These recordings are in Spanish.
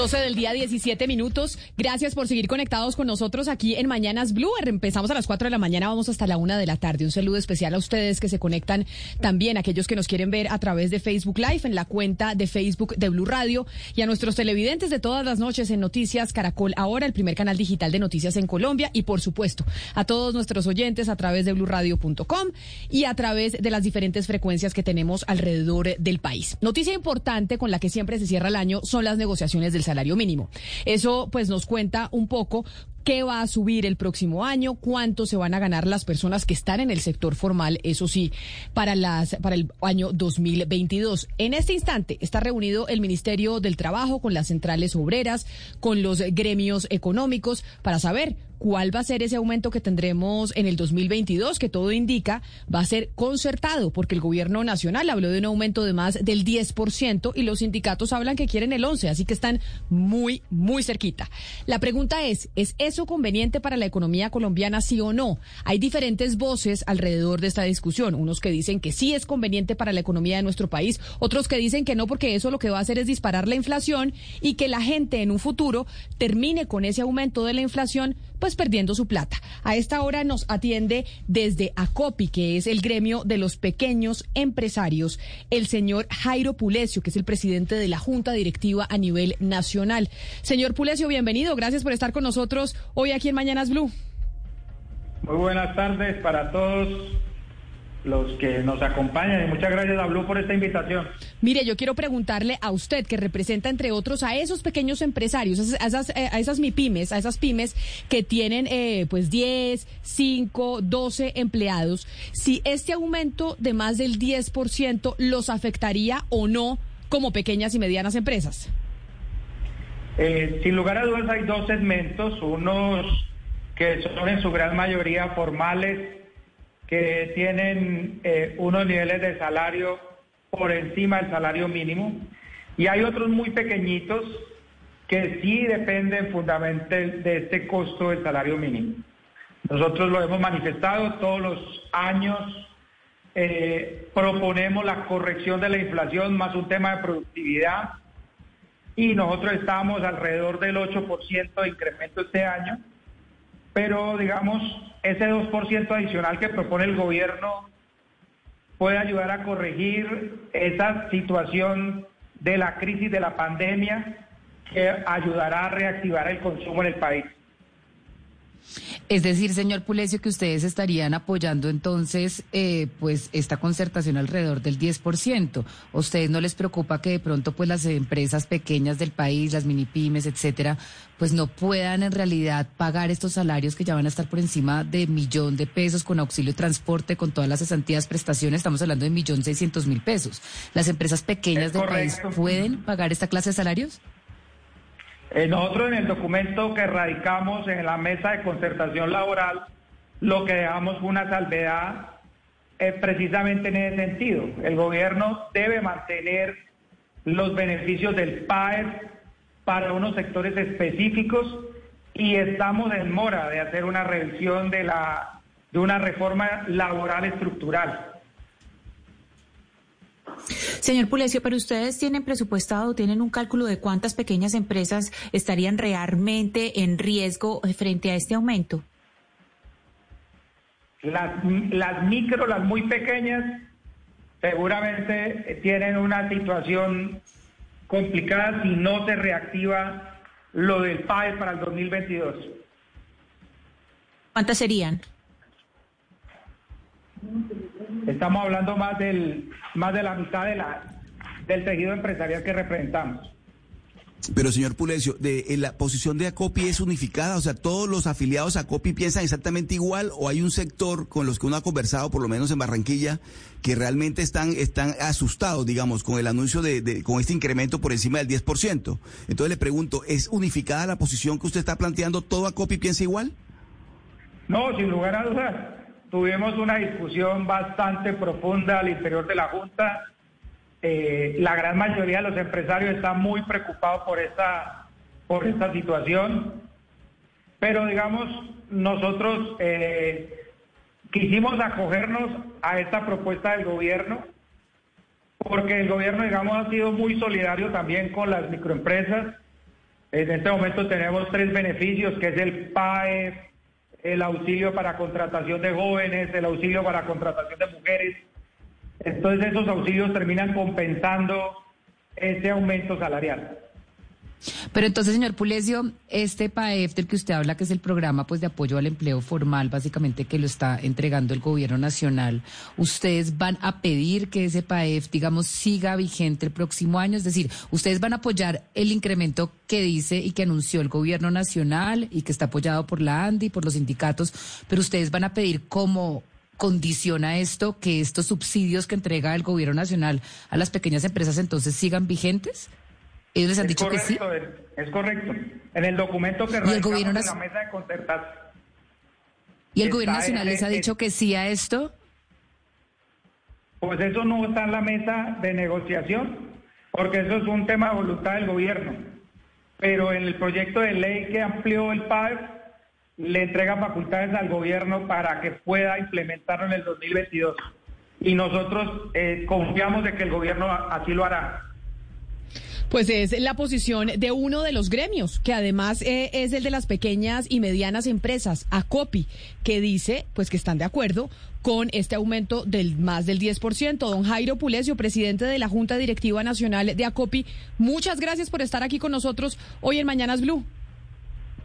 12 del día, 17 minutos. Gracias por seguir conectados con nosotros aquí en Mañanas Blue. Empezamos a las 4 de la mañana, vamos hasta la 1 de la tarde. Un saludo especial a ustedes que se conectan también, aquellos que nos quieren ver a través de Facebook Live, en la cuenta de Facebook de Blue Radio, y a nuestros televidentes de todas las noches en Noticias Caracol Ahora, el primer canal digital de noticias en Colombia, y por supuesto a todos nuestros oyentes a través de bluradio.com y a través de las diferentes frecuencias que tenemos alrededor del país. Noticia importante con la que siempre se cierra el año son las negociaciones del salario mínimo. Eso pues nos cuenta un poco qué va a subir el próximo año, cuánto se van a ganar las personas que están en el sector formal, eso sí, para las para el año 2022. En este instante está reunido el Ministerio del Trabajo con las centrales obreras, con los gremios económicos para saber cuál va a ser ese aumento que tendremos en el 2022, que todo indica va a ser concertado, porque el gobierno nacional habló de un aumento de más del 10% y los sindicatos hablan que quieren el 11%, así que están muy, muy cerquita. La pregunta es, ¿es eso conveniente para la economía colombiana, sí o no? Hay diferentes voces alrededor de esta discusión, unos que dicen que sí es conveniente para la economía de nuestro país, otros que dicen que no, porque eso lo que va a hacer es disparar la inflación y que la gente en un futuro termine con ese aumento de la inflación pues perdiendo su plata. A esta hora nos atiende desde ACOPI, que es el gremio de los pequeños empresarios, el señor Jairo Pulesio, que es el presidente de la Junta Directiva a nivel nacional. Señor Pulesio, bienvenido. Gracias por estar con nosotros hoy aquí en Mañanas Blue. Muy buenas tardes para todos los que nos acompañan y muchas gracias a Blue por esta invitación. Mire, yo quiero preguntarle a usted que representa entre otros a esos pequeños empresarios, a esas, a esas eh, MIPIMES, a esas pymes que tienen eh, pues 10, 5, 12 empleados, si este aumento de más del 10% los afectaría o no como pequeñas y medianas empresas. Eh, sin lugar a dudas hay dos segmentos, unos que son en su gran mayoría formales, que tienen eh, unos niveles de salario por encima del salario mínimo y hay otros muy pequeñitos que sí dependen fundamentalmente de este costo del salario mínimo. Nosotros lo hemos manifestado todos los años, eh, proponemos la corrección de la inflación más un tema de productividad y nosotros estamos alrededor del 8% de incremento este año pero digamos, ese 2% adicional que propone el gobierno puede ayudar a corregir esa situación de la crisis de la pandemia que ayudará a reactivar el consumo en el país. Es decir, señor Pulesio, que ustedes estarían apoyando entonces eh, pues esta concertación alrededor del 10%. ¿A ustedes no les preocupa que de pronto pues las empresas pequeñas del país, las mini pymes, etcétera, pues no puedan en realidad pagar estos salarios que ya van a estar por encima de millón de pesos con auxilio de transporte, con todas las cesantías, prestaciones? Estamos hablando de millón seiscientos mil pesos. ¿Las empresas pequeñas del país pueden pagar esta clase de salarios? Eh, nosotros en el documento que radicamos en la mesa de concertación laboral, lo que dejamos fue una salvedad eh, precisamente en ese sentido. El gobierno debe mantener los beneficios del PAES para unos sectores específicos y estamos en mora de hacer una revisión de, la, de una reforma laboral estructural. Señor Pulesio, pero ustedes tienen presupuestado, tienen un cálculo de cuántas pequeñas empresas estarían realmente en riesgo frente a este aumento. Las, las micro, las muy pequeñas, seguramente tienen una situación complicada si no se reactiva lo del PAE para el 2022. ¿Cuántas serían? Estamos hablando más del más de la mitad de la, del tejido empresarial que representamos. Pero, señor Pulecio, de, eh, ¿la posición de ACOPI es unificada? O sea, ¿todos los afiliados a ACOPI piensan exactamente igual o hay un sector con los que uno ha conversado, por lo menos en Barranquilla, que realmente están, están asustados, digamos, con el anuncio de, con este incremento por encima del 10%? Entonces le pregunto, ¿es unificada la posición que usted está planteando? ¿Todo ACOPI piensa igual? No, sin lugar a dudas. Tuvimos una discusión bastante profunda al interior de la Junta eh, la gran mayoría de los empresarios están muy preocupados por esta, por esta situación, pero digamos, nosotros eh, quisimos acogernos a esta propuesta del gobierno, porque el gobierno, digamos, ha sido muy solidario también con las microempresas. En este momento tenemos tres beneficios, que es el PAE, el auxilio para contratación de jóvenes, el auxilio para contratación de mujeres entonces esos auxilios terminan compensando ese aumento salarial. Pero entonces, señor Pulesio, este PAEF del que usted habla, que es el programa pues de apoyo al empleo formal, básicamente que lo está entregando el gobierno nacional, ¿ustedes van a pedir que ese PAEF, digamos, siga vigente el próximo año? Es decir, ¿ustedes van a apoyar el incremento que dice y que anunció el gobierno nacional y que está apoyado por la ANDI, por los sindicatos, pero ustedes van a pedir como condiciona esto que estos subsidios que entrega el gobierno nacional a las pequeñas empresas entonces sigan vigentes? ¿Ellos les han dicho que sí? Es, correcto. En el documento que ¿Y el gobierno la mesa de concertación. ¿Y el gobierno nacional les ha dicho que sí a esto? Pues eso no está en la mesa de negociación, porque eso es un tema de voluntad del gobierno. Pero en el proyecto de ley que amplió el PAE le entrega facultades al gobierno para que pueda implementarlo en el 2022. Y nosotros eh, confiamos de que el gobierno así lo hará. Pues es la posición de uno de los gremios, que además eh, es el de las pequeñas y medianas empresas, ACOPI, que dice pues que están de acuerdo con este aumento del más del 10%. Don Jairo Pulesio, presidente de la Junta Directiva Nacional de ACOPI, muchas gracias por estar aquí con nosotros hoy en Mañanas Blue.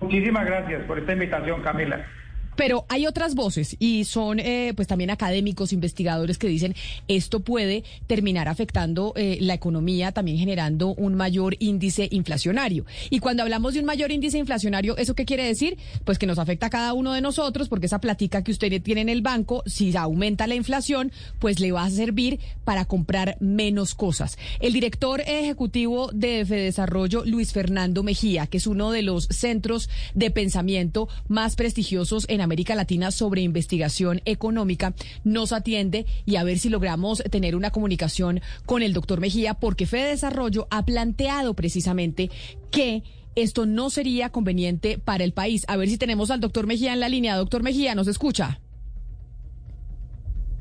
Muchísimas gracias por esta invitación, Camila. Pero hay otras voces y son eh, pues también académicos, investigadores que dicen esto puede terminar afectando eh, la economía, también generando un mayor índice inflacionario. Y cuando hablamos de un mayor índice inflacionario, ¿eso qué quiere decir? Pues que nos afecta a cada uno de nosotros porque esa platica que usted tiene en el banco, si aumenta la inflación, pues le va a servir para comprar menos cosas. El director ejecutivo de Desarrollo, Luis Fernando Mejía, que es uno de los centros de pensamiento más prestigiosos en América Latina sobre investigación económica, nos atiende y a ver si logramos tener una comunicación con el doctor Mejía, porque Fede Desarrollo ha planteado precisamente que esto no sería conveniente para el país. A ver si tenemos al doctor Mejía en la línea. Doctor Mejía, ¿nos escucha?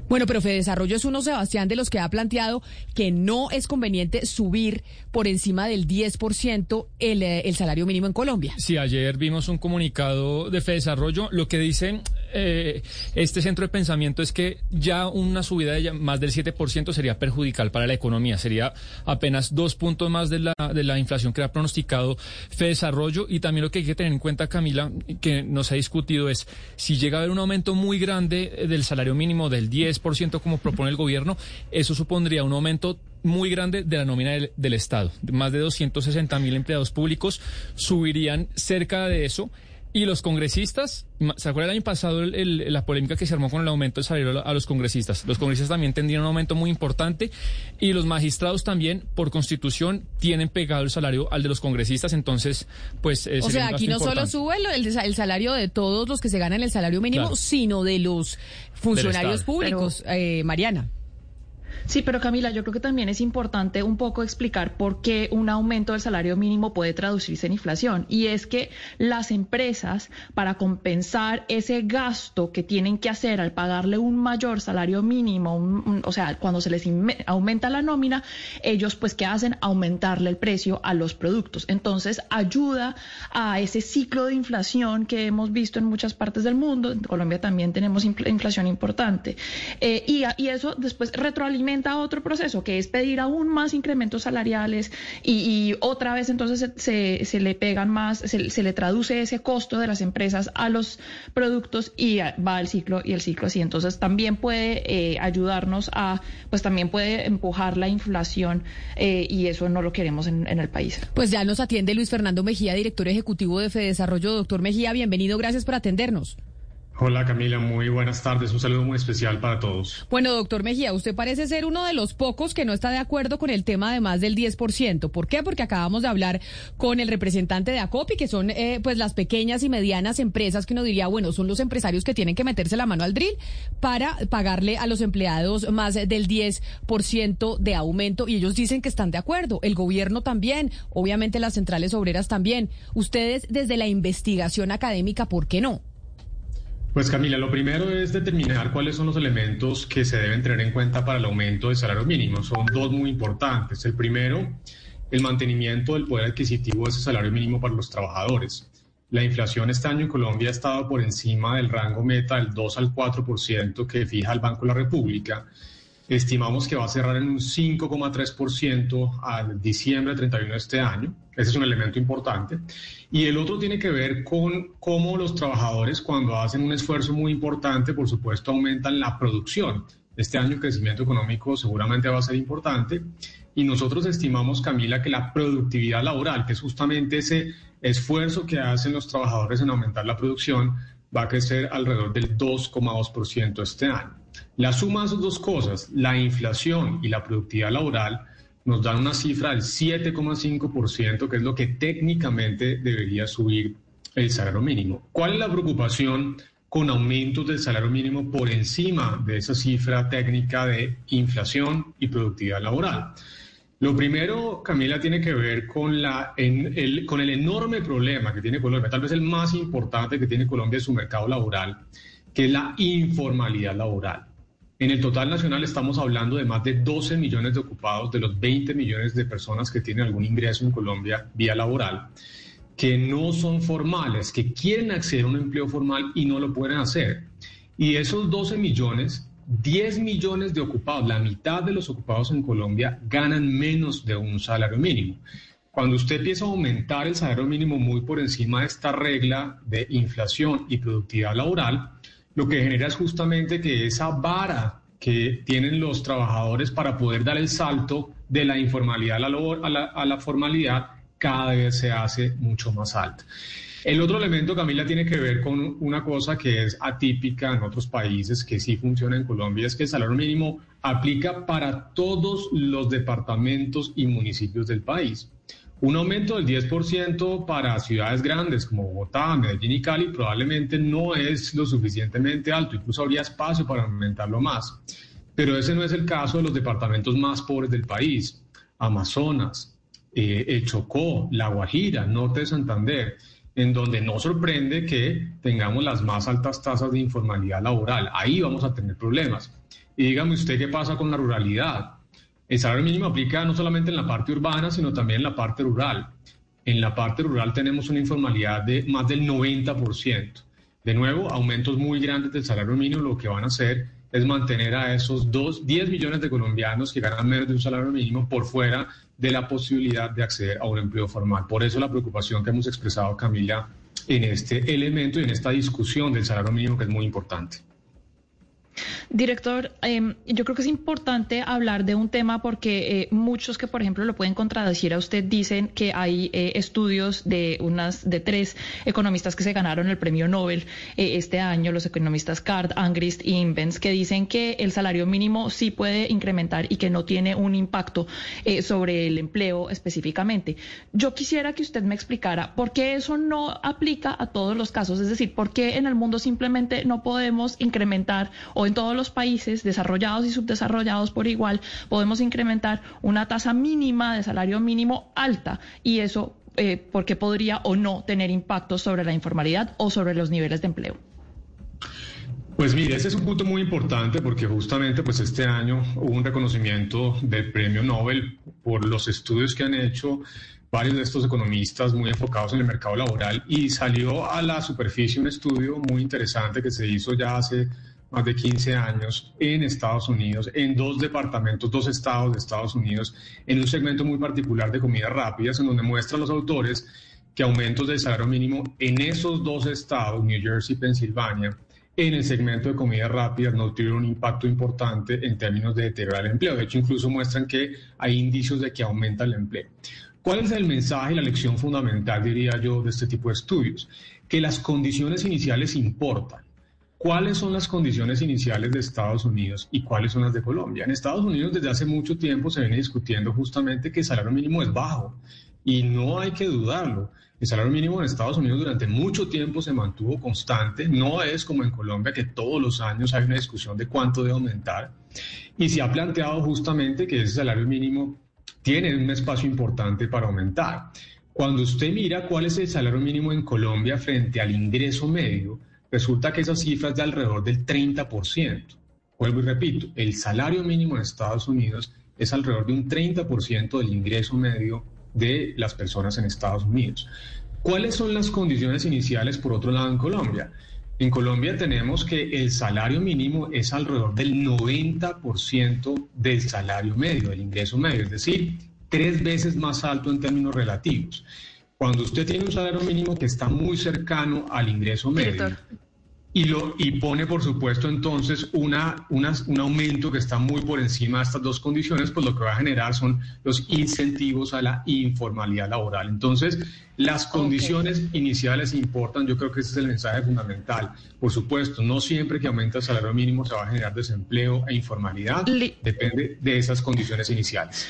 Bueno, pero Desarrollo es uno, Sebastián, de los que ha planteado que no es conveniente subir por encima del 10% el, eh, el salario mínimo en Colombia. Sí, ayer vimos un comunicado de Desarrollo. Lo que dice eh, este centro de pensamiento es que ya una subida de más del 7% sería perjudicial para la economía. Sería apenas dos puntos más de la, de la inflación que ha pronosticado Fede Desarrollo. Y también lo que hay que tener en cuenta, Camila, que nos ha discutido es si llega a haber un aumento muy grande del salario mínimo del 10, ciento como propone el gobierno, eso supondría un aumento muy grande de la nómina del, Estado. Más de 260 mil empleados públicos subirían cerca de eso. Y los congresistas, ¿se acuerdan el año pasado la polémica que se armó con el aumento del salario a los congresistas? Los congresistas también tendrían un aumento muy importante y los magistrados también, por constitución, tienen pegado el salario al de los congresistas. Entonces, pues... o sea, aquí no solo sube el, salario de todos los que se ganan el salario mínimo, sino de los funcionarios públicos, eh, Mariana. Sí, pero Camila, yo creo que también es importante un poco explicar por qué un aumento del salario mínimo puede traducirse en inflación. Y es que las empresas, para compensar ese gasto que tienen que hacer al pagarle un mayor salario mínimo, o sea, cuando se les aumenta la nómina, ellos pues ¿qué hacen? Aumentarle el precio a los productos. Entonces ayuda a ese ciclo de inflación que hemos visto en muchas partes del mundo. En Colombia también tenemos inflación importante. Eh, y, y eso después retroalimenta implementa otro proceso, que es pedir aún más incrementos salariales y, otra vez entonces se, se, le pegan más, se, le traduce ese costo de las empresas a los productos y va el ciclo y el ciclo así. Entonces también puede eh, ayudarnos a, pues también puede empujar la inflación eh, y eso no lo queremos en, en el país. Pues ya nos atiende Luis Fernando Mejía, director ejecutivo de Fedesarrollo. Doctor Mejía, bienvenido, gracias por atendernos. Hola Camila, muy buenas tardes. Un saludo muy especial para todos. Bueno, doctor Mejía, usted parece ser uno de los pocos que no está de acuerdo con el tema de más del 10%. ¿Por qué? Porque acabamos de hablar con el representante de ACOPI, que son eh, pues las pequeñas y medianas empresas que uno diría, bueno, son los empresarios que tienen que meterse la mano al drill para pagarle a los empleados más del 10% de aumento y ellos dicen que están de acuerdo. El gobierno también, obviamente las centrales obreras también. Ustedes desde la investigación académica, ¿por qué no? Pues Camila, lo primero es determinar cuáles son los elementos que se deben tener en cuenta para el aumento del salario mínimo. Son dos muy importantes. El primero, el mantenimiento del poder adquisitivo de ese salario mínimo para los trabajadores. La inflación este año en Colombia ha estado por encima del rango meta del 2 al 4% que fija el Banco de la República Estimamos que va a cerrar en un 5,3% al diciembre 31 de este año. Ese es un elemento importante. Y el otro tiene que ver con cómo los trabajadores cuando hacen un esfuerzo muy importante, por supuesto, aumentan la producción. Este año el crecimiento económico seguramente va a ser importante. Y nosotros estimamos, Camila, que la productividad laboral, que es justamente ese esfuerzo que hacen los trabajadores en aumentar la producción, va a crecer alrededor del 2,2% este año. La suma de esas dos cosas, la inflación y la productividad laboral, nos dan una cifra del 7,5%, que es lo que técnicamente debería subir el salario mínimo. ¿Cuál es la preocupación con aumentos del salario mínimo por encima de esa cifra técnica de inflación y productividad laboral? Lo primero, Camila, tiene que ver con, la, el, con el enorme problema que tiene Colombia, tal vez el más importante que tiene Colombia en su mercado laboral, que es la informalidad laboral. En el total nacional estamos hablando de más de 12 millones de ocupados de los 20 millones de personas que tienen algún ingreso en Colombia vía laboral, que no son formales, que quieren acceder a un empleo formal y no lo pueden hacer. Y esos 12 millones, 10 millones de ocupados, la mitad de los ocupados en Colombia ganan menos de un salario mínimo. Cuando usted empieza a aumentar el salario mínimo muy por encima de esta regla de inflación y productividad laboral, lo que genera es justamente que esa vara que tienen los trabajadores para poder dar el salto de la informalidad a la, a la, formalidad cada vez se hace mucho más alta. El otro elemento, Camila, tiene que ver con una cosa que es atípica en otros países, que sí funciona en Colombia, es que el salario mínimo aplica para todos los departamentos y municipios del país. Un aumento del 10% para ciudades grandes como Bogotá, Medellín y Cali probablemente no es lo suficientemente alto, incluso habría espacio para aumentarlo más. Pero ese no es el caso de los departamentos más pobres del país, Amazonas, eh, el Chocó, La Guajira, Norte de Santander, en donde no sorprende que tengamos las más altas tasas de informalidad laboral. Ahí vamos a tener problemas. Y dígame usted qué pasa con la ruralidad. El salario mínimo aplica no solamente en la parte urbana, sino también en la parte rural. En la parte rural tenemos una informalidad de más del 90%. De nuevo, aumentos muy grandes del salario mínimo lo que van a hacer es mantener a esos dos, 10 millones de colombianos que ganan menos de un salario mínimo por fuera de la posibilidad de acceder a un empleo formal. Por eso la preocupación que hemos expresado, Camila, en este elemento y en esta discusión del salario mínimo que es muy importante. Director, em, yo creo que es importante hablar de un tema porque eh, muchos que, por ejemplo, lo pueden contradecir a usted dicen que hay eh, estudios de unas de tres economistas que se ganaron el premio Nobel eh, este año, los economistas Card, Angrist y Invens, que dicen que el salario mínimo sí puede incrementar y que no tiene un impacto sobre el empleo específicamente. Yo quisiera que usted me explicara por qué eso no aplica a todos los casos, es decir, por qué en el mundo simplemente no podemos incrementar o en todos los países desarrollados y subdesarrollados por igual podemos incrementar una tasa mínima de salario mínimo alta y eso eh, porque podría o no tener impacto sobre la informalidad o sobre los niveles de empleo. Pues mire, ese es un punto muy importante porque justamente pues este año hubo un reconocimiento del premio Nobel por los estudios que han hecho varios de estos economistas muy enfocados en el mercado laboral y salió a la superficie un estudio muy interesante que se hizo ya hace más de 15 años en Estados Unidos, en dos departamentos, dos estados de Estados Unidos, en un segmento muy particular de comidas rápidas, en donde muestran los autores que aumentos del salario mínimo en esos dos estados, New Jersey y Pensilvania, en el segmento de comidas rápidas no tuvieron un impacto importante en términos de deteriorar el empleo. De hecho, incluso muestran que hay indicios de que aumenta el empleo. ¿Cuál es el mensaje y la lección fundamental, diría yo, de este tipo de estudios? Que las condiciones iniciales importan. ¿Cuáles son las condiciones iniciales de Estados Unidos y cuáles son las de Colombia? En Estados Unidos desde hace mucho tiempo se viene discutiendo justamente que el salario mínimo es bajo y no hay que dudarlo. El salario mínimo en Estados Unidos durante mucho tiempo se mantuvo constante, no es como en Colombia que todos los años hay una discusión de cuánto debe aumentar. Y se ha planteado justamente que ese salario mínimo tiene un espacio importante para aumentar. Cuando usted mira cuál es el salario mínimo en Colombia frente al ingreso medio, resulta que esa cifra es de alrededor del 30%. Vuelvo y repito, el salario mínimo en Estados Unidos es alrededor de un 30% del ingreso medio de las personas en Estados Unidos. ¿Cuáles son las condiciones iniciales, por otro lado, en Colombia? En Colombia tenemos que el salario mínimo es alrededor del 90% del salario medio, del ingreso medio, es decir, tres veces más alto en términos relativos. Cuando usted tiene un salario mínimo que está muy cercano al ingreso medio, y, lo, y pone, por supuesto, entonces una, un aumento que está muy por encima de estas dos condiciones, pues lo que va a generar son los incentivos a la informalidad laboral. Entonces, las condiciones iniciales importan, yo creo que ese es el mensaje fundamental. Por supuesto, no siempre que aumenta el salario mínimo se va a generar desempleo e informalidad, depende de esas condiciones iniciales.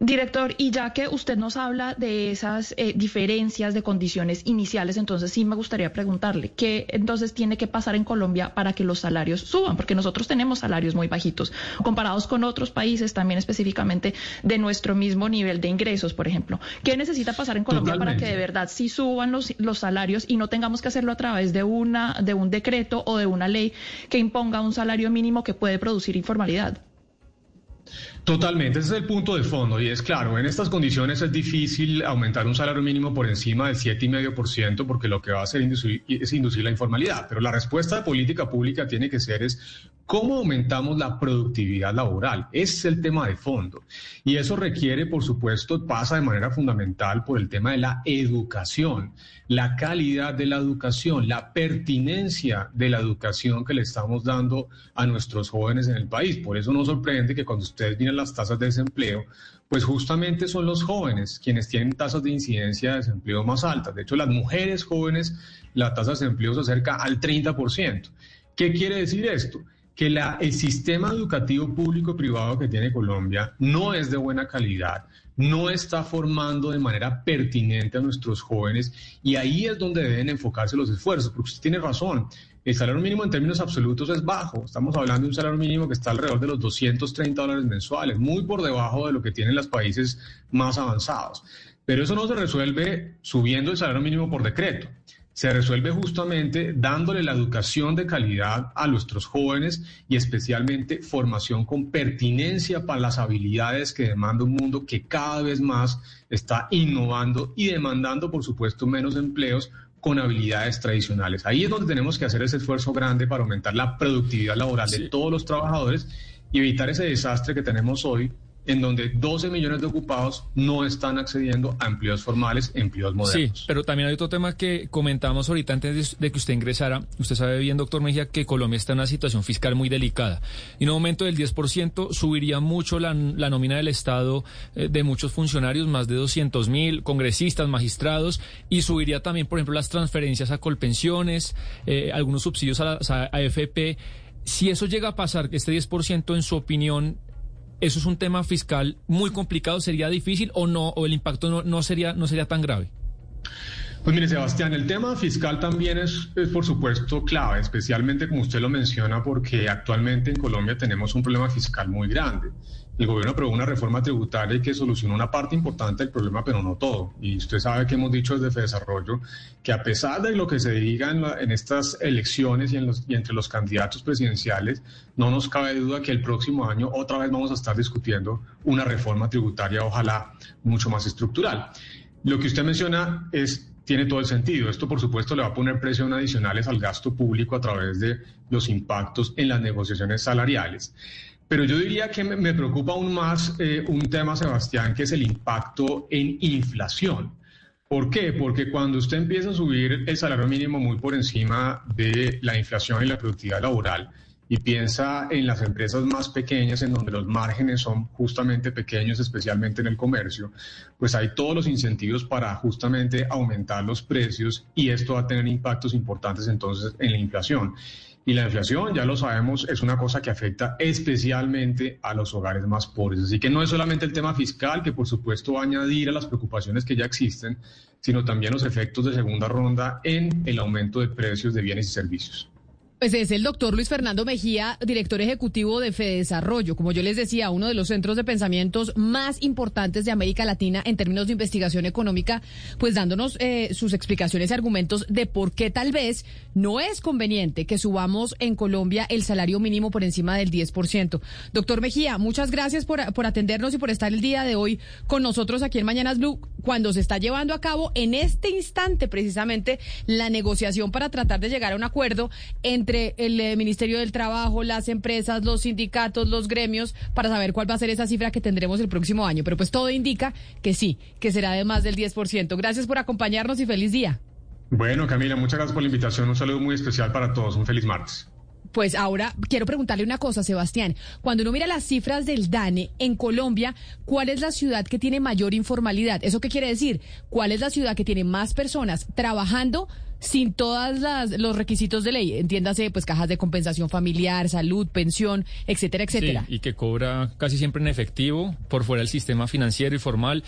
Director, y ya que usted nos habla de esas eh, diferencias de condiciones iniciales, entonces sí me gustaría preguntarle qué entonces tiene que pasar en Colombia para que los salarios suban, porque nosotros tenemos salarios muy bajitos comparados con otros países, también específicamente de nuestro mismo nivel de ingresos, por ejemplo. ¿Qué necesita pasar en Colombia para que de verdad sí suban los, los salarios y no tengamos que hacerlo a través de una de un decreto o de una ley que imponga un salario mínimo que puede producir informalidad? Totalmente, ese es el punto de fondo y es claro, en estas condiciones es difícil aumentar un salario mínimo por encima del 7,5% porque lo que va a hacer es inducir la informalidad, pero la respuesta de política pública tiene que ser es ¿Cómo aumentamos la productividad laboral? Ese es el tema de fondo. Y eso requiere, por supuesto, pasa de manera fundamental por el tema de la educación, la calidad de la educación, la pertinencia de la educación que le estamos dando a nuestros jóvenes en el país. Por eso no sorprende que cuando ustedes miren las tasas de desempleo, pues justamente son los jóvenes quienes tienen tasas de incidencia de desempleo más altas. De hecho, las mujeres jóvenes, la tasa de desempleo se acerca al 30%. ¿Qué quiere decir esto? Que la, el sistema educativo público-privado que tiene Colombia no es de buena calidad, no está formando de manera pertinente a nuestros jóvenes y ahí es donde deben enfocarse los esfuerzos, porque usted tiene razón, el salario mínimo en términos absolutos es bajo, estamos hablando de un salario mínimo que está alrededor de los 230 dólares mensuales, muy por debajo de lo que tienen los países más avanzados, pero eso no se resuelve subiendo el salario mínimo por decreto se resuelve justamente dándole la educación de calidad a nuestros jóvenes y especialmente formación con pertinencia para las habilidades que demanda un mundo que cada vez más está innovando y demandando, por supuesto, menos empleos con habilidades tradicionales. Ahí es donde tenemos que hacer ese esfuerzo grande para aumentar la productividad laboral de todos los trabajadores y evitar ese desastre que tenemos hoy en donde 12 millones de ocupados no están accediendo a empleos formales, empleos modernos. Sí, pero también hay otro tema que comentamos ahorita antes de que usted ingresara. Usted sabe bien, doctor Mejía, que Colombia está en una situación fiscal muy delicada. Y en un aumento del 10% subiría mucho la, nómina del Estado eh, de muchos funcionarios, más de 200 mil, congresistas, magistrados, y subiría también, por ejemplo, las transferencias a Colpensiones, eh, algunos subsidios a, a AFP. Si eso llega a pasar, este 10% en su opinión, eso es un tema fiscal muy complicado, sería difícil o no, o el impacto no, sería, no sería tan grave. Pues mire, Sebastián, el tema fiscal también es, es, por supuesto clave, especialmente como usted lo menciona, porque actualmente en Colombia tenemos un problema fiscal muy grande el gobierno aprobó una reforma tributaria que solucionó una parte importante del problema, pero no todo. Y usted sabe que hemos dicho desde Desarrollo que a pesar de lo que se diga en, estas elecciones y, y, entre los candidatos presidenciales, no nos cabe duda que el próximo año otra vez vamos a estar discutiendo una reforma tributaria, ojalá mucho más estructural. Lo que usted menciona es tiene todo el sentido. Esto, por supuesto, le va a poner presión adicionales al gasto público a través de los impactos en las negociaciones salariales. Pero yo diría que me, preocupa aún más eh, un tema, Sebastián, que es el impacto en inflación. ¿Por qué? Porque cuando usted empieza a subir el salario mínimo muy por encima de la inflación y la productividad laboral, y piensa en las empresas más pequeñas, en donde los márgenes son justamente pequeños, especialmente en el comercio, pues hay todos los incentivos para justamente aumentar los precios y esto va a tener impactos importantes entonces en la inflación. Y la inflación, ya lo sabemos, es una cosa que afecta especialmente a los hogares más pobres. Así que no es solamente el tema fiscal, que por supuesto va a añadir a las preocupaciones que ya existen, sino también los efectos de segunda ronda en el aumento de precios de bienes y servicios. Pues es el doctor Luis Fernando Mejía, director ejecutivo de Fedesarrollo. Como yo les decía, uno de los centros de pensamientos más importantes de América Latina en términos de investigación económica, pues dándonos eh, sus explicaciones y argumentos de por qué tal vez no es conveniente que subamos en Colombia el salario mínimo por encima del 10%. Doctor Mejía, muchas gracias por, por atendernos y por estar el día de hoy con nosotros aquí en Mañanas Blue, cuando se está llevando a cabo en este instante precisamente la negociación para tratar de llegar a un acuerdo entre el eh, Ministerio del Trabajo, las empresas, los sindicatos, los gremios, para saber cuál va a ser esa cifra que tendremos el próximo año. Pero pues todo indica que sí, que será de más del 10%. Gracias por acompañarnos y feliz día. Bueno, Camila, muchas gracias por la invitación. Un saludo muy especial para todos. Un feliz martes. Pues ahora quiero preguntarle una cosa, Sebastián. Cuando uno mira las cifras del DANE en Colombia, ¿cuál es la ciudad que tiene mayor informalidad? ¿Eso qué quiere decir? ¿Cuál es la ciudad que tiene más personas trabajando sin todos los requisitos de ley, entiéndase, pues cajas de compensación familiar, salud, pensión, etcétera, etcétera. y que cobra casi siempre en efectivo por fuera del sistema financiero y formal.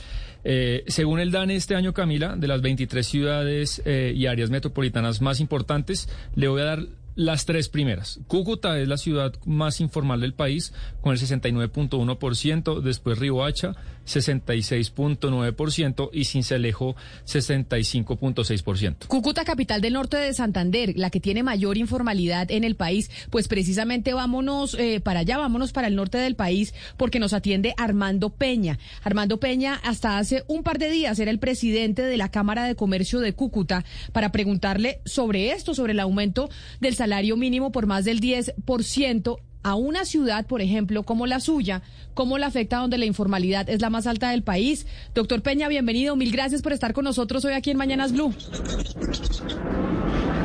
Eh, según el DANE este año, Camila, de las 23 ciudades eh, y áreas metropolitanas más importantes, le voy a dar las tres primeras. Cúcuta es la ciudad más informal del país, con el 69.1%, después Riohacha, 66.9% y Cincelejo, 65.6%. Cúcuta, capital del norte de Santander, la que tiene mayor informalidad en el país, pues precisamente vámonos eh, para allá, vámonos para el norte del país, porque nos atiende Armando Peña. Armando Peña, hasta hace un par de días, era el presidente de la Cámara de Comercio de Cúcuta, para preguntarle sobre esto, sobre el aumento del salario salario mínimo por más del 10% a una ciudad, por ejemplo, como la suya, ¿cómo la afecta donde la informalidad es la más alta del país? Doctor Peña, bienvenido. Mil gracias por estar con nosotros hoy aquí en Mañanas Blue.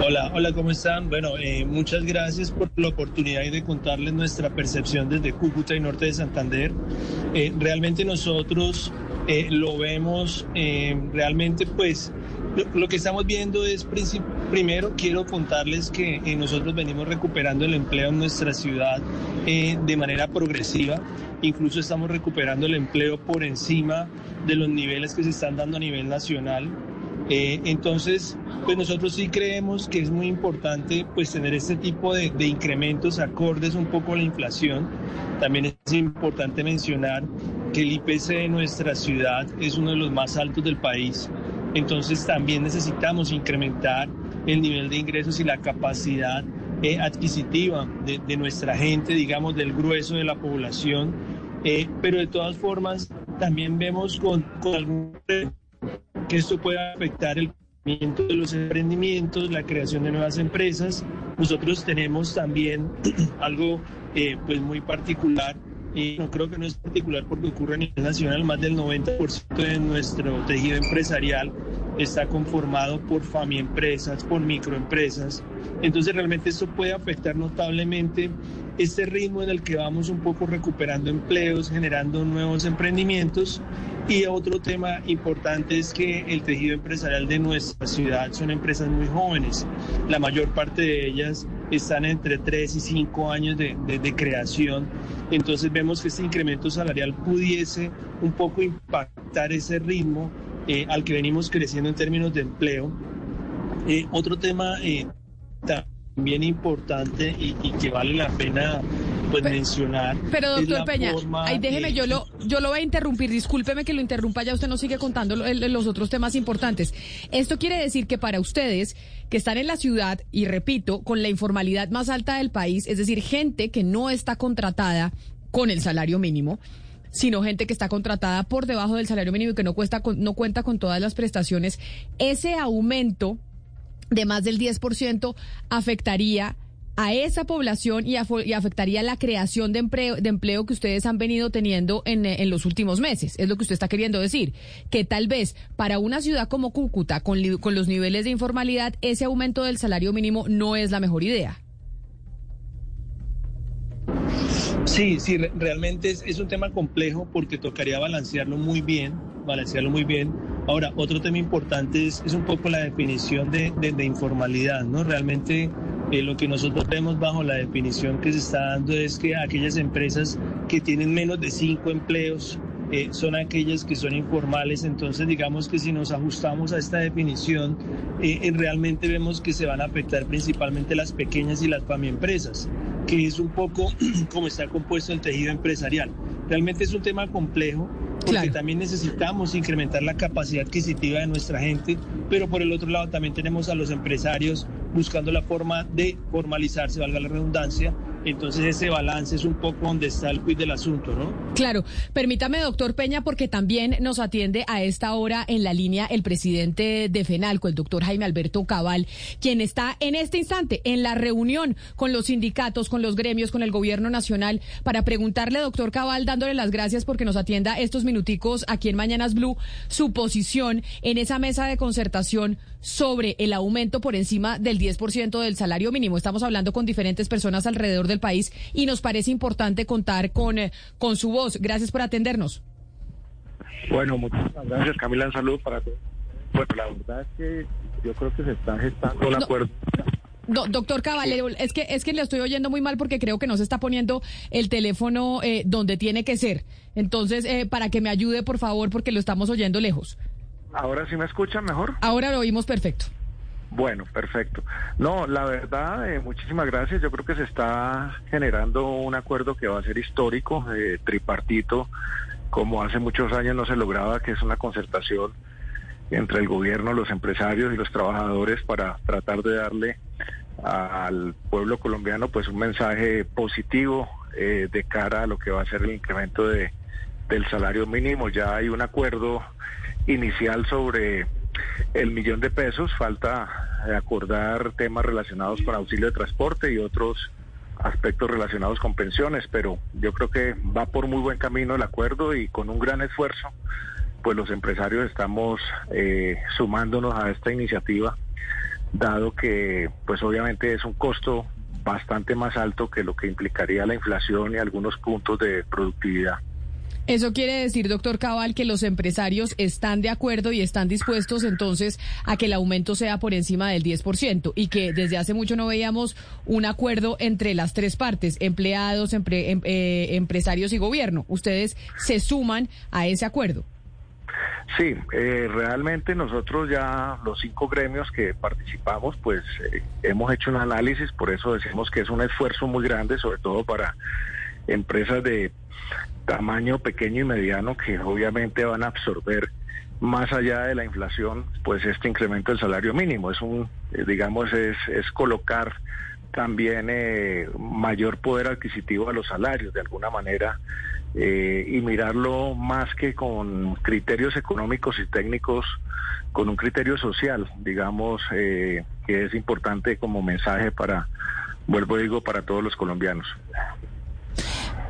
Hola, hola, ¿cómo están? Bueno, eh, muchas gracias por la oportunidad de contarles nuestra percepción desde Cúcuta y Norte de Santander. Eh, realmente nosotros eh, lo vemos realmente pues lo, que estamos viendo es, primero quiero contarles que eh, nosotros venimos recuperando el empleo en nuestra ciudad eh, de manera progresiva. Incluso estamos recuperando el empleo por encima de los niveles que se están dando a nivel nacional. Eh, entonces, pues nosotros sí creemos que es muy importante pues tener este tipo de, de, incrementos acordes un poco a la inflación. También es importante mencionar que el IPC de nuestra ciudad es uno de los más altos del país. Entonces también necesitamos incrementar el nivel de ingresos y la capacidad eh, adquisitiva de, nuestra gente, digamos, del grueso de la población. Eh, pero de todas formas, también vemos con, con que esto puede afectar el crecimiento de los emprendimientos, la creación de nuevas empresas. Nosotros tenemos también algo eh, pues muy particular y no creo que no es particular porque ocurre a nivel nacional, más del 90% de nuestro tejido empresarial está conformado por empresas, por microempresas. Entonces realmente esto puede afectar notablemente este ritmo en el que vamos un poco recuperando empleos, generando nuevos emprendimientos. Y otro tema importante es que el tejido empresarial de nuestra ciudad son empresas muy jóvenes. La mayor parte de ellas están entre 3 y 5 años de, de, creación. Entonces vemos que este incremento salarial pudiese un poco impactar ese ritmo eh, al que venimos creciendo en términos de empleo. Eh, otro tema eh, también importante y, que vale la pena pues, mencionar. Pero doctor Peña, ahí déjeme, yo lo, yo lo voy a interrumpir, discúlpeme que lo interrumpa, ya usted nos sigue contando los otros temas importantes. Esto quiere decir que para ustedes que están en la ciudad, y repito, con la informalidad más alta del país, es decir, gente que no está contratada con el salario mínimo, sino gente que está contratada por debajo del salario mínimo y que no, cuesta no cuenta con todas las prestaciones, ese aumento de más del 10% afectaría a esa población y, afectaría la creación de empleo, de que ustedes han venido teniendo en, en, los últimos meses. Es lo que usted está queriendo decir. Que tal vez para una ciudad como Cúcuta, con, con los niveles de informalidad, ese aumento del salario mínimo no es la mejor idea. Sí, sí, realmente es, es, un tema complejo porque tocaría balancearlo muy bien, balancearlo muy bien. Ahora, otro tema importante es, es un poco la definición de, de, informalidad, ¿no? Realmente eh, lo que nosotros vemos bajo la definición que se está dando es que aquellas empresas que tienen menos de cinco empleos eh, son aquellas que son informales. Entonces, digamos que si nos ajustamos a esta definición, eh, realmente vemos que se van a afectar principalmente las pequeñas y las empresas que es un poco como está compuesto el tejido empresarial. Realmente es un tema complejo porque también necesitamos incrementar la capacidad adquisitiva de nuestra gente, pero por el otro lado también tenemos a los empresarios buscando la forma de formalizarse, valga la redundancia, entonces ese balance es un poco donde está el quid del asunto, ¿no? Claro. Permítame, doctor Peña, porque también nos atiende a esta hora en la línea el presidente de FENALCO, el doctor Jaime Alberto Cabal, quien está en este instante en la reunión con los sindicatos, con los gremios, con el gobierno nacional, para preguntarle, doctor Cabal, dándole las gracias porque nos atienda estos minuticos aquí en Mañanas Blue, su posición en esa mesa de concertación sobre el aumento por encima del 10% del salario mínimo. Estamos hablando con diferentes personas alrededor del país y nos parece importante contar con, eh, con su voz. Gracias por atendernos. Bueno, muchas gracias Camila, un saludo para todos. Bueno, la verdad es que yo creo que se está gestando un acuerdo. doctor Caballero, es que es que le estoy oyendo muy mal porque creo que no se está poniendo el teléfono eh, donde tiene que ser. Entonces, eh, para que me ayude, por favor, porque lo estamos oyendo lejos. ¿Ahora sí me escuchan mejor? Ahora lo oímos perfecto. Bueno, perfecto. No, la verdad, eh, muchísimas gracias. Yo creo que se está generando un acuerdo que va a ser histórico, eh, tripartito, como hace muchos años no se lograba, que es una concertación entre el gobierno, los empresarios y los trabajadores para tratar de darle al pueblo colombiano pues un mensaje positivo eh, de cara a lo que va a ser el incremento de, del salario mínimo. Ya hay un acuerdo inicial sobre el millón de pesos, falta acordar temas relacionados con auxilio de transporte y otros aspectos relacionados con pensiones, pero yo creo que va por muy buen camino el acuerdo y con un gran esfuerzo, pues los empresarios estamos eh, sumándonos a esta iniciativa, dado que pues obviamente es un costo bastante más alto que lo que implicaría la inflación y algunos puntos de productividad. Eso quiere decir, doctor Cabal, que los empresarios están de acuerdo y están dispuestos entonces a que el aumento sea por encima del 10% y que desde hace mucho no veíamos un acuerdo entre las tres partes, empleados, em, eh, empresarios y gobierno. Ustedes se suman a ese acuerdo. Sí, eh, realmente nosotros ya los cinco gremios que participamos, pues eh, hemos hecho un análisis, por eso decimos que es un esfuerzo muy grande, sobre todo para empresas de tamaño pequeño y mediano que obviamente van a absorber más allá de la inflación, pues este incremento del salario mínimo es un, eh, digamos, es, es colocar también eh, mayor poder adquisitivo a los salarios de alguna manera eh, y mirarlo más que con criterios económicos y técnicos, con un criterio social, digamos, que es importante como mensaje para, vuelvo digo, para todos los colombianos.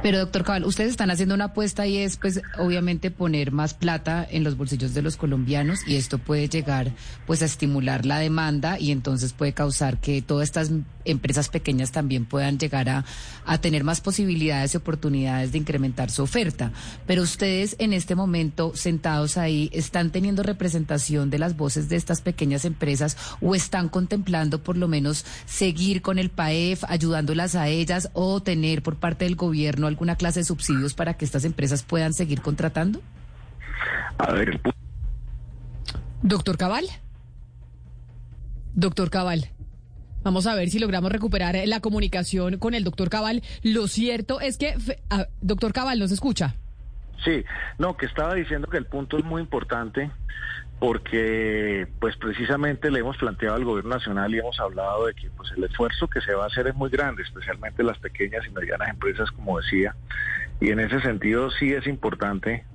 Pero doctor Cabal, ustedes están haciendo una apuesta y es pues obviamente poner más plata en los bolsillos de los colombianos y esto puede llegar pues a estimular la demanda y entonces puede causar que todas estas empresas pequeñas también puedan llegar a, a tener más posibilidades y oportunidades de incrementar su oferta. Pero ustedes en este momento sentados ahí están teniendo representación de las voces de estas pequeñas empresas o están contemplando por lo menos seguir con el PAEF ayudándolas a ellas o tener por parte del gobierno alguna clase de subsidios para que estas empresas puedan seguir contratando? A ver, Doctor Cabal. Doctor Cabal. Vamos a ver si logramos recuperar la comunicación con el doctor Cabal. Lo cierto es que, doctor Cabal, ¿nos escucha? Sí, no, que estaba diciendo que el punto es muy importante porque pues precisamente le hemos planteado al gobierno nacional y hemos hablado de que pues el esfuerzo que se va a hacer es muy grande, especialmente las pequeñas y medianas empresas, como decía, Y en ese sentido sí es importante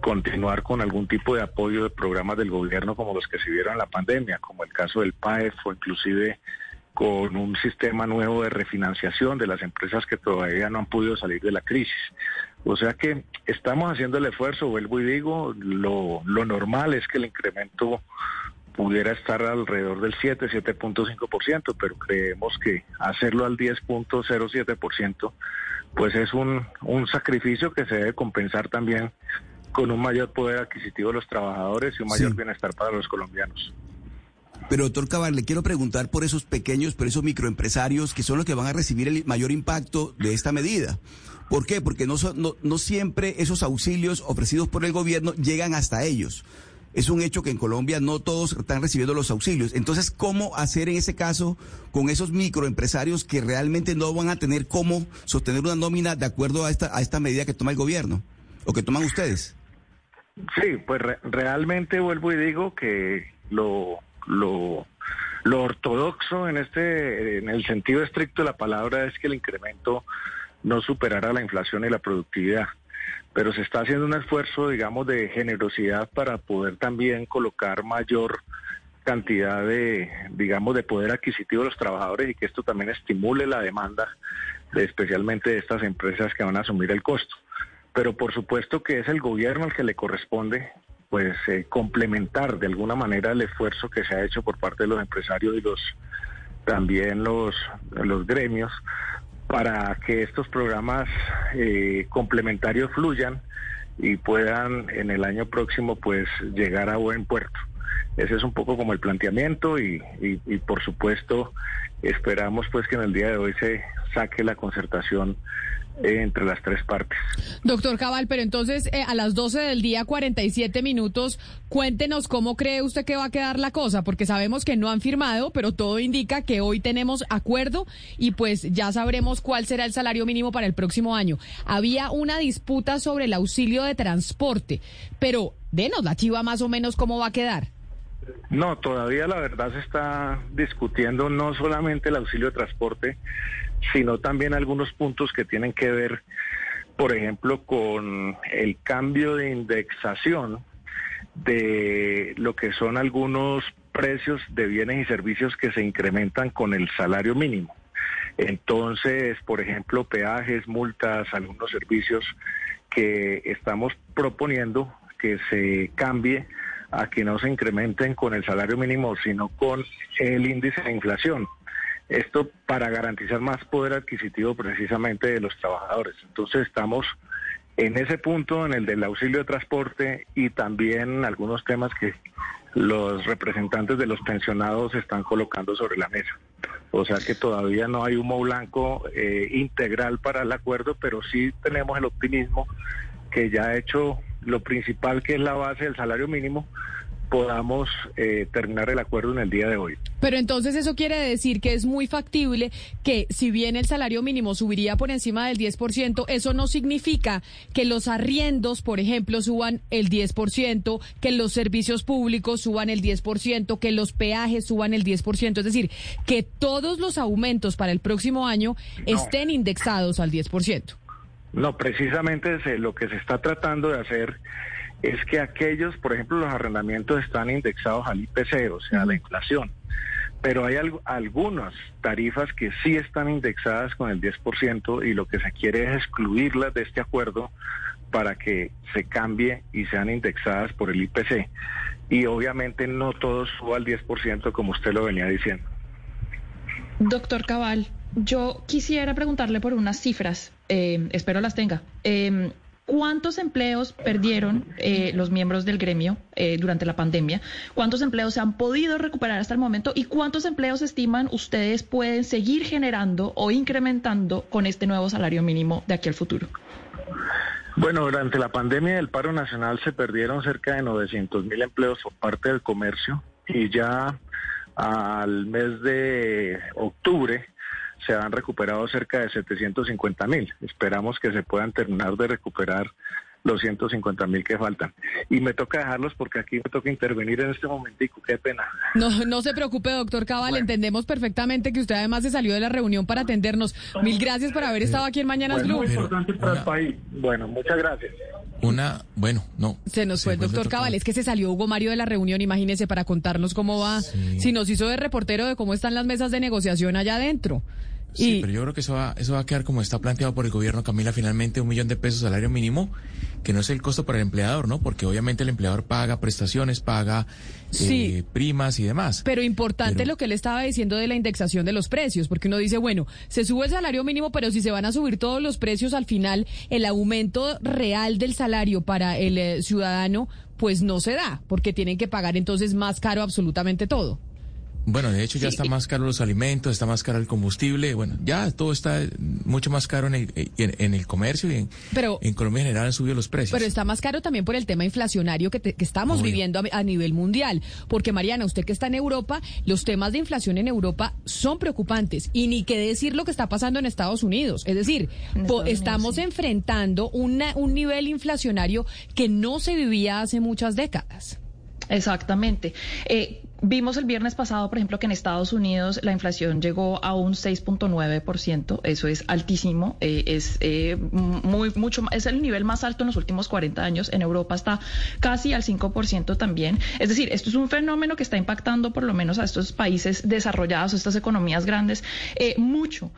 continuar con algún tipo de apoyo de programas del gobierno como los que se vieron en la pandemia, como el caso del PAEF o inclusive con un sistema nuevo de refinanciación de las empresas que todavía no han podido salir de la crisis. O sea que estamos haciendo el esfuerzo, vuelvo y digo, lo, lo normal es que el incremento pudiera estar alrededor del 7, 7.5%, pero creemos que hacerlo al 10.07%, pues es un, un sacrificio que se debe compensar también con un mayor poder adquisitivo de los trabajadores y un mayor bienestar para los colombianos. Pero doctor Cabal, le quiero preguntar por esos pequeños, por esos microempresarios que son los que van a recibir el mayor impacto de esta medida. ¿Por qué? Porque no, no, no siempre esos auxilios ofrecidos por el gobierno llegan hasta ellos. Es un hecho que en Colombia no todos están recibiendo los auxilios. Entonces, ¿cómo hacer en ese caso con esos microempresarios que realmente no van a tener cómo sostener una nómina de acuerdo a esta, a esta medida que toma el gobierno o que toman ustedes? Sí, pues realmente vuelvo y digo que lo, lo, lo ortodoxo en este, en el sentido estricto de la palabra es que el incremento no superará la inflación y la productividad. Pero se está haciendo un esfuerzo, digamos, de generosidad para poder también colocar mayor cantidad de, digamos, de poder adquisitivo de los trabajadores y que esto también estimule la demanda, de, especialmente de estas empresas que van a asumir el costo pero por supuesto que es el gobierno al que le corresponde pues eh, complementar de alguna manera el esfuerzo que se ha hecho por parte de los empresarios y los también los, los gremios para que estos programas eh, complementarios fluyan y puedan en el año próximo pues llegar a buen puerto. Ese es un poco como el planteamiento y, y, por supuesto esperamos pues que en el día de hoy se saque la concertación entre las tres partes. Doctor Cabal, pero entonces eh, a las 12 del día, 47 minutos, cuéntenos cómo cree usted que va a quedar la cosa, porque sabemos que no han firmado, pero todo indica que hoy tenemos acuerdo y pues ya sabremos cuál será el salario mínimo para el próximo año. Había una disputa sobre el auxilio de transporte, pero denos la chiva más o menos cómo va a quedar. No, todavía la verdad se está discutiendo no solamente el auxilio de transporte, sino también algunos puntos que tienen que ver, por ejemplo, con el cambio de indexación de lo que son algunos precios de bienes y servicios que se incrementan con el salario mínimo. Entonces, por ejemplo, peajes, multas, algunos servicios que estamos proponiendo que se cambie a que no se incrementen con el salario mínimo, sino con el índice de inflación. Esto para garantizar más poder adquisitivo precisamente de los trabajadores. Entonces estamos en ese punto, en el del auxilio de transporte y también algunos temas que los representantes de los pensionados están colocando sobre la mesa. O sea que todavía no hay humo blanco eh, integral para el acuerdo, pero sí tenemos el optimismo que ya ha hecho lo principal que es la base del salario mínimo, podamos eh, terminar el acuerdo en el día de hoy. Pero entonces eso quiere decir que es muy factible que si bien el salario mínimo subiría por encima del 10%, eso no significa que los arriendos, por ejemplo, suban el 10%, que los servicios públicos suban el 10%, que los peajes suban el 10%, es decir, que todos los aumentos para el próximo año estén indexados al 10%. No, precisamente es lo que se está tratando de hacer es que aquellos, por ejemplo, los arrendamientos están indexados al IPC, o sea, a la inflación. Pero hay algunas tarifas que sí están indexadas con el 10% y lo que se quiere es excluirlas de este acuerdo para que se cambie y sean indexadas por el IPC. Y obviamente no todo suba al 10% como usted lo venía diciendo. Doctor Cabal, yo quisiera preguntarle por unas cifras, eh, espero las tenga. Eh, ¿Cuántos empleos perdieron eh, los miembros del gremio eh, durante la pandemia? ¿Cuántos empleos se han podido recuperar hasta el momento? ¿Y cuántos empleos estiman ustedes pueden seguir generando o incrementando con este nuevo salario mínimo de aquí al futuro? Bueno, durante la pandemia del paro nacional se perdieron cerca de 900 mil empleos por parte del comercio y ya al mes de octubre se han recuperado cerca de 750 mil. Esperamos que se puedan terminar de recuperar los 150 mil que faltan. Y me toca dejarlos porque aquí me toca intervenir en este momentico, qué pena. No, no se preocupe, doctor Cabal, entendemos perfectamente que usted además se salió de la reunión para atendernos. Mil gracias por haber estado aquí en Mañanas Bueno, Blue. muy importante para el país. Bueno, muchas gracias. Una, bueno, no. Se nos fue el fue doctor Cabal, es que se salió Hugo Mario de la reunión, imagínese, para contarnos cómo va, si nos hizo de reportero de cómo están las mesas de negociación allá adentro. Sí, Y- pero yo creo que eso va, eso va a quedar como está planteado por el gobierno, Camila, finalmente un millón de pesos salario mínimo, que no es el costo para el empleador, ¿no? Porque obviamente el empleador paga prestaciones, paga Sí. eh, primas y demás. Pero importante Pero- lo que él estaba diciendo de la indexación de los precios, porque uno dice, bueno, se sube el salario mínimo, pero si se van a subir todos los precios al final, el aumento real del salario para el eh, ciudadano, pues no se da, porque tienen que pagar entonces más caro absolutamente todo. Bueno, de hecho ya está más caro los alimentos, está más caro el combustible, bueno, ya todo está mucho más caro en el, en, en el comercio y en, Pero- en Colombia en general han subido los precios. Pero está más caro también por el tema inflacionario que, te- que estamos Obvio. viviendo a, a nivel mundial. Porque, Mariana, usted que está en Europa, los temas de inflación en Europa son preocupantes. Y ni qué decir lo que está pasando en Estados Unidos. Es decir, po- estamos enfrentando una- un nivel inflacionario que no se vivía hace muchas décadas. Exactamente. Eh, vimos el viernes pasado, por ejemplo, que en Estados Unidos la inflación llegó a un 6.9%. Eso es altísimo. eh, es eh, muy mucho es el nivel más alto en los últimos 40 años. En Europa está casi al 5% también. Es decir, esto es un fenómeno que está impactando por lo menos a estos países desarrollados, a estas economías grandes, eh, mucho.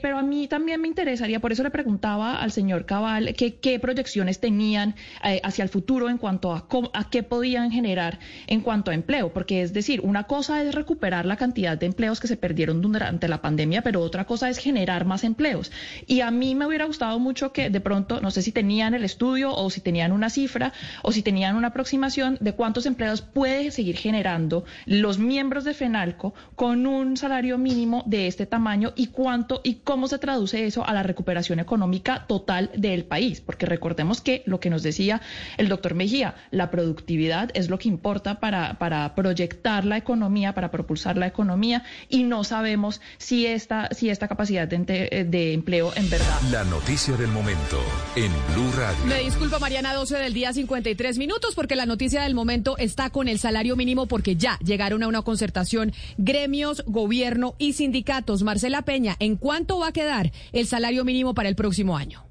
Pero a mí también me interesaría, por eso le preguntaba al señor Cabal que qué proyecciones tenían hacia el futuro en cuanto a, cómo- a qué podían generar en cuanto a empleo, porque es decir, una cosa es recuperar la cantidad de empleos que se perdieron durante la pandemia, pero otra cosa es generar más empleos. Y a mí me hubiera gustado mucho que de pronto, no sé si tenían el estudio o si tenían una cifra o si tenían una aproximación de cuántos empleos puede seguir generando los miembros de FENALCO con un salario mínimo de este tamaño y cuánto y cómo se traduce eso a la recuperación económica total del país, porque recordemos que lo que nos decía el doctor Mejía, la productividad es lo que importa para, para proyectar la economía, para propulsar la economía y no sabemos si esta, si esta capacidad de, ente- de empleo en verdad La noticia del momento en Blue Radio. Me disculpa, Mariana, 12 del día, 53 minutos, porque la noticia del momento está con el salario mínimo, porque ya llegaron a una concertación gremios, gobierno y sindicatos. Marcela Peña, ¿en cuánto va a quedar el salario mínimo para el próximo año?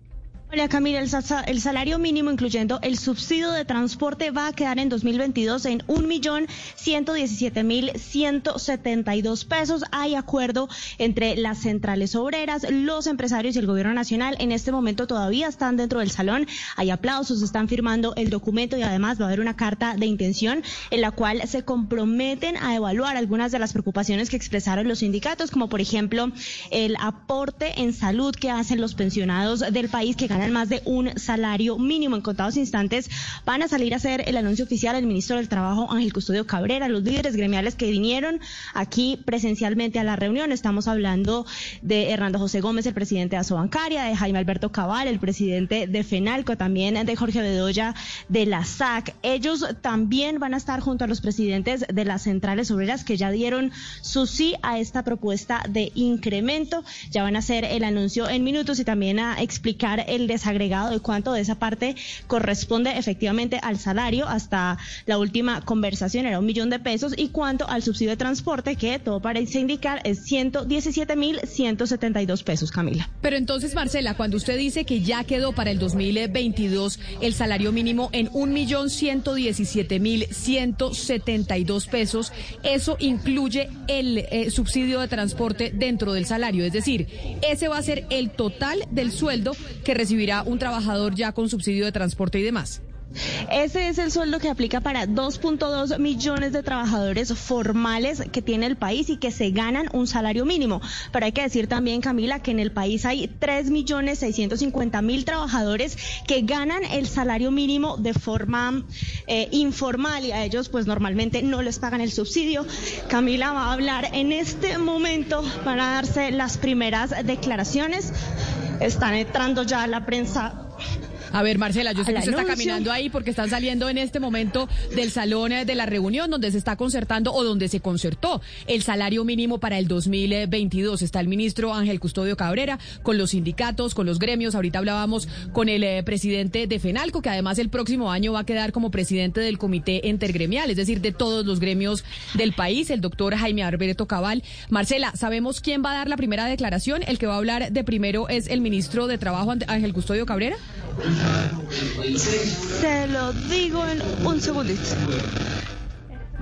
Hola Camila, el, el salario mínimo, incluyendo el subsidio de transporte, va a quedar en 2022 en 1.117.172 pesos. Hay acuerdo entre las centrales obreras, los empresarios y el gobierno nacional. En este momento todavía están dentro del salón. Hay aplausos, están firmando el documento y además va a haber una carta de intención en la cual se comprometen a evaluar algunas de las preocupaciones que expresaron los sindicatos, como por ejemplo el aporte en salud que hacen los pensionados del país que ganan más de un salario mínimo. En contados instantes van a salir a hacer el anuncio oficial el ministro del Trabajo, Ángel Custodio Cabrera, los líderes gremiales que vinieron aquí presencialmente a la reunión. Estamos hablando de Hernando José Gómez, el presidente de Asobancaria, de Jaime Alberto Cabal, el presidente de FENALCO, también de Jorge Bedoya de la SAC. Ellos también van a estar junto a los presidentes de las centrales obreras que ya dieron su sí a esta propuesta de incremento. Ya van a hacer el anuncio en minutos y también a explicar el desagregado de cuánto de esa parte corresponde efectivamente al salario. Hasta la última conversación era un millón de pesos y cuánto al subsidio de transporte que todo parece indicar es 117 mil 172 pesos, Camila. Pero entonces, Marcela, cuando usted dice que ya quedó para el 2022 el salario mínimo en 1.117.172 pesos, eso incluye el eh, subsidio de transporte dentro del salario. Es decir, ese va a ser el total del sueldo que recibirá un trabajador ya con subsidio de transporte y demás. Ese es el sueldo que aplica para 2.2 millones de trabajadores formales que tiene el país y que se ganan un salario mínimo. Pero hay que decir también, Camila, que en el país hay 3 millones 650 mil trabajadores que ganan el salario mínimo de forma eh, informal y a ellos pues normalmente no les pagan el subsidio. Camila va a hablar en este momento para darse las primeras declaraciones. Están entrando ya la prensa A ver, Marcela, yo sé que usted está caminando ahí porque están saliendo en este momento del salón eh, de la reunión donde se está concertando o donde se concertó el salario mínimo para el 2022. Está el ministro Ángel Custodio Cabrera con los sindicatos, con los gremios. Ahorita hablábamos con el eh, presidente de FENALCO, que además el próximo año va a quedar como presidente del comité intergremial, es decir, de todos los gremios del país, el doctor Jaime Alberto Cabal. Marcela, ¿sabemos quién va a dar la primera declaración? El que va a hablar de primero es el ministro de Trabajo, Ángel Custodio Cabrera. Se lo digo en un segundito.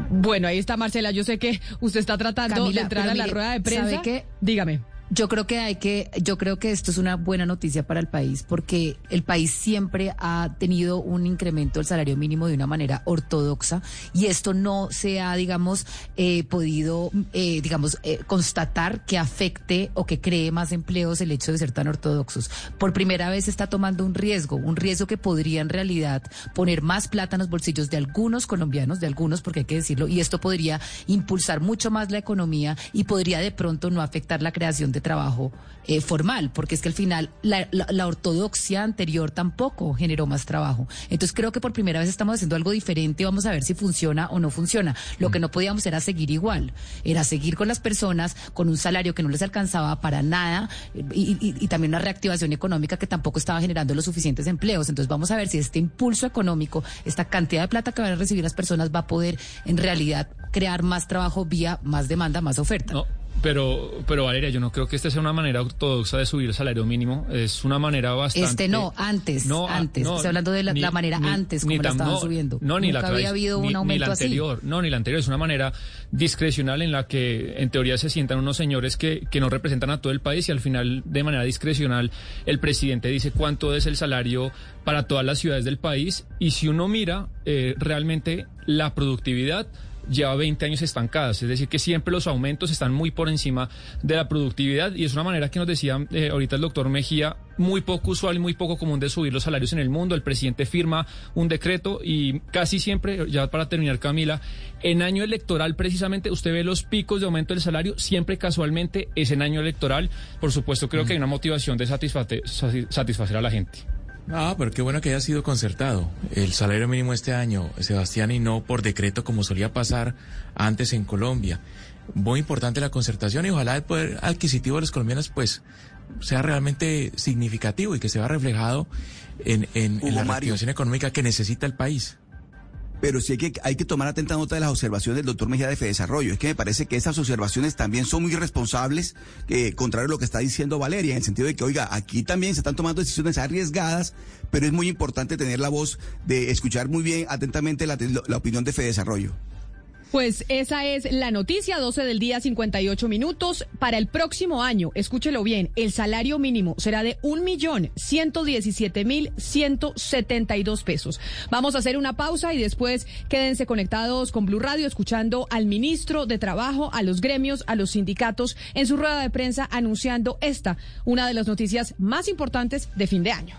Bueno, ahí está Marcela. Yo sé que usted está tratando Camila, de entrar a la mire, rueda de prensa. ¿sabe qué? Dígame. Yo creo que hay que, yo creo que esto es una buena noticia para el país, porque el país siempre ha tenido un incremento del salario mínimo de una manera ortodoxa y esto no se ha, digamos, eh, podido, eh, digamos, eh, constatar que afecte o que cree más empleos el hecho de ser tan ortodoxos. Por primera vez se está tomando un riesgo, un riesgo que podría en realidad poner más plata en los bolsillos de algunos colombianos, de algunos, porque hay que decirlo, y esto podría impulsar mucho más la economía y podría de pronto no afectar la creación de trabajo eh, formal, porque es que al final la, la- la ortodoxia anterior tampoco generó más trabajo. Entonces creo que por primera vez estamos haciendo algo diferente vamos a ver si funciona o no funciona. Lo que no podíamos era seguir igual, era seguir con las personas con un salario que no les alcanzaba para nada y, y- y también una reactivación económica que tampoco estaba generando los suficientes empleos. Entonces vamos a ver si este impulso económico, esta cantidad de plata que van a recibir las personas va a poder en realidad crear más trabajo vía más demanda, más oferta. No, pero, pero Valeria, yo no creo que esta sea una manera ortodoxa de subir el salario mínimo. Es una manera bastante. Este no, antes, No, ah, antes. no, Estoy hablando de la, ni- la manera ni- antes, como la estaban no, subiendo. No, ni Nunca la había habido ni- un ni aumento la así. anterior. No, ni la anterior. Es una manera discrecional en la que, en teoría, se sientan unos señores que, que no representan a todo el país y al final, de manera discrecional, el presidente dice cuánto es el salario para todas las ciudades del país. Y si uno mira, eh, realmente la productividad lleva 20 años estancadas, es decir, que siempre los aumentos están muy por encima de la productividad y es una manera que nos decía eh, ahorita el doctor Mejía, muy poco usual y muy poco común de subir los salarios en el mundo. El presidente firma un decreto y casi siempre, ya para terminar Camila, en año electoral precisamente usted ve los picos de aumento del salario, siempre casualmente es en año electoral. Por supuesto, creo que hay una motivación de satisfate- sati- satisfacer a la gente. Ah, pero qué bueno que haya sido concertado. El salario mínimo este año, Sebastián, y no por decreto como solía pasar antes en Colombia. Muy importante la concertación y ojalá el poder adquisitivo de los colombianos, pues, sea realmente significativo y que se vea reflejado en, en- en la reactivación económica que necesita el país. Pero sí hay que, hay que tomar atenta nota de las observaciones del doctor Mejía de Fedesarrollo. Es que me parece que esas observaciones también son muy responsables, eh, contrario a lo que está diciendo Valeria, en el sentido de que, oiga, aquí también se están tomando decisiones arriesgadas, pero es muy importante tener la voz de escuchar muy bien atentamente la, la opinión de Fedesarrollo. Pues esa es la noticia, 12 del día, 58 minutos. Para el próximo año, escúchelo bien, el salario mínimo será de 1.117.172 pesos. Vamos a hacer una pausa y después quédense conectados con Blue Radio, escuchando al ministro de Trabajo, a los gremios, a los sindicatos, en su rueda de prensa anunciando esta, una de las noticias más importantes de fin de año.